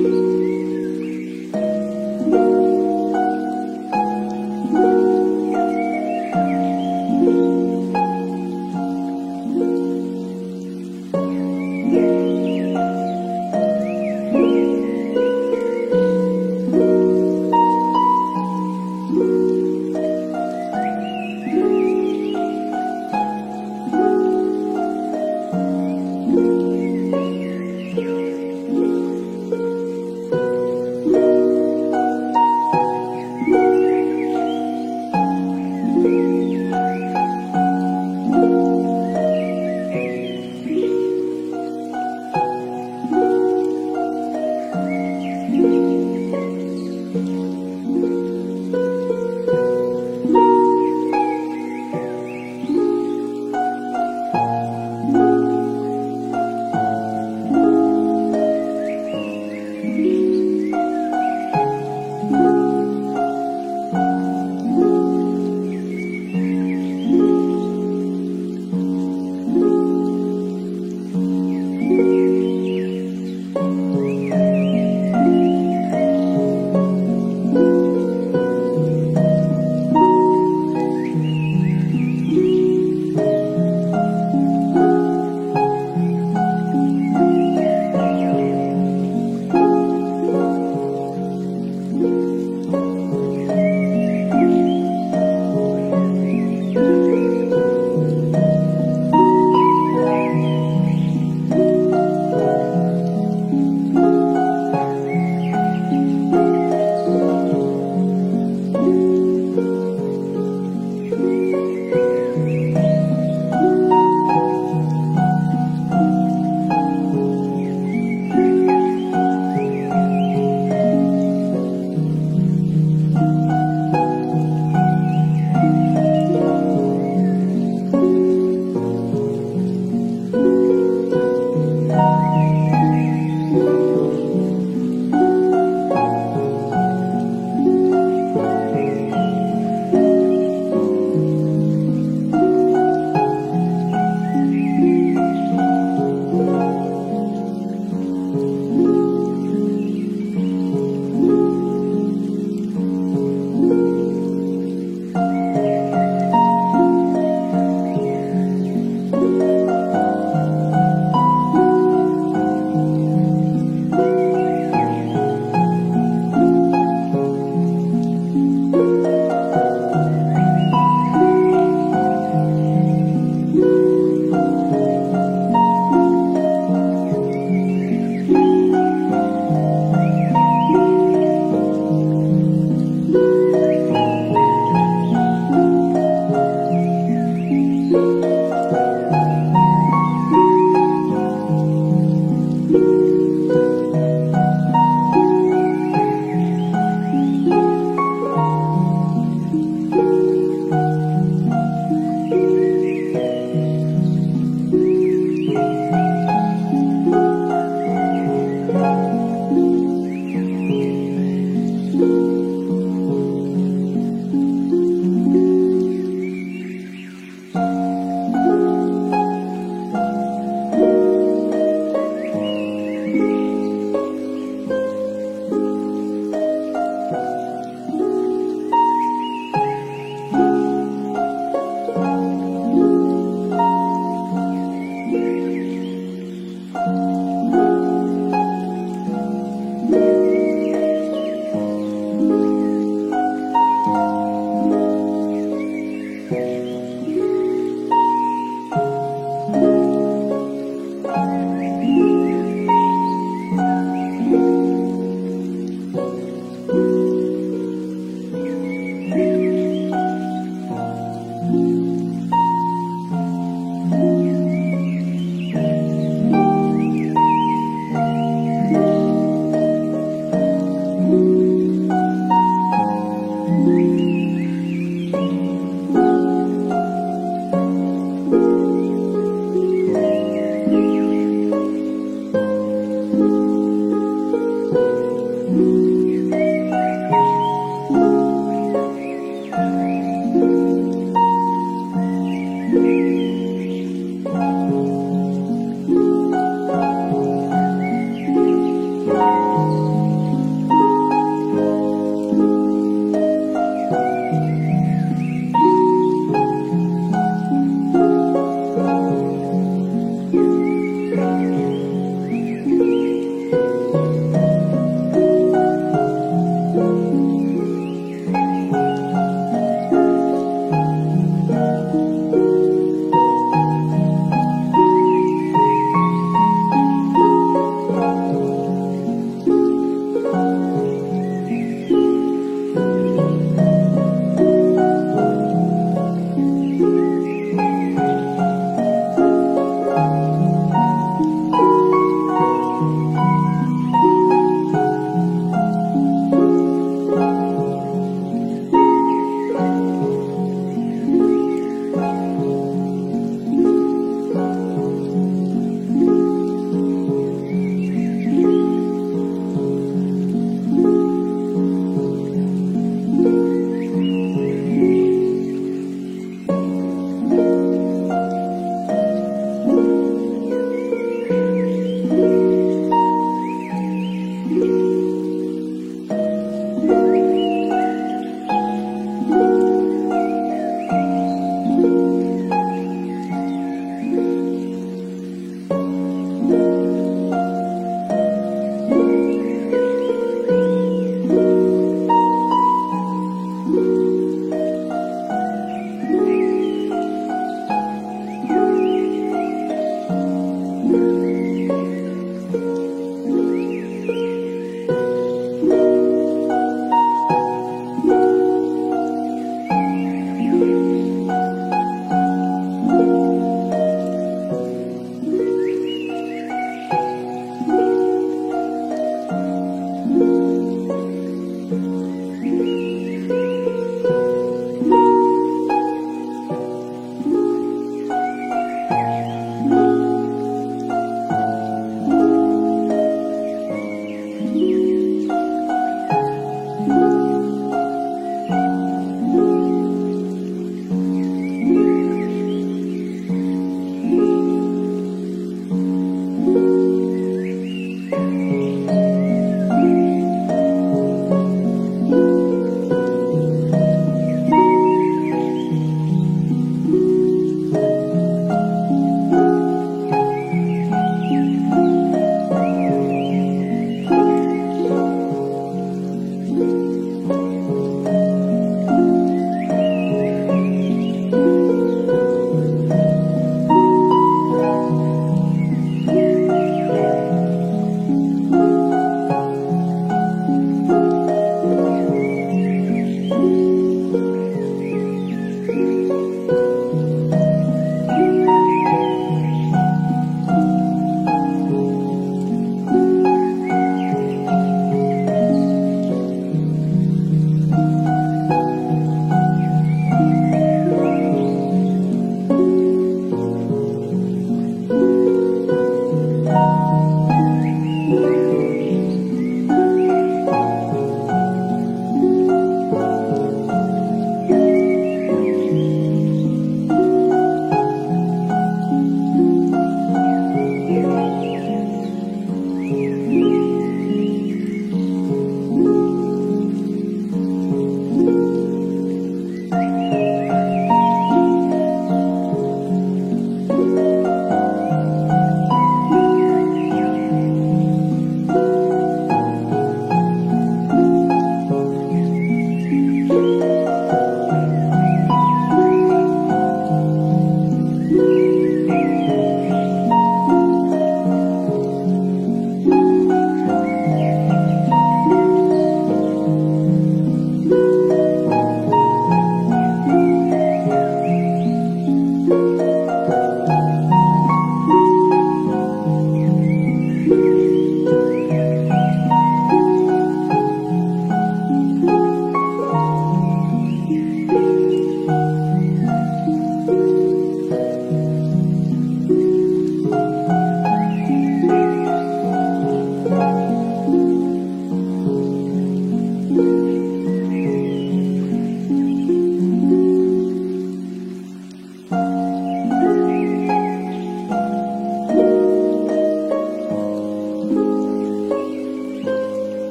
you.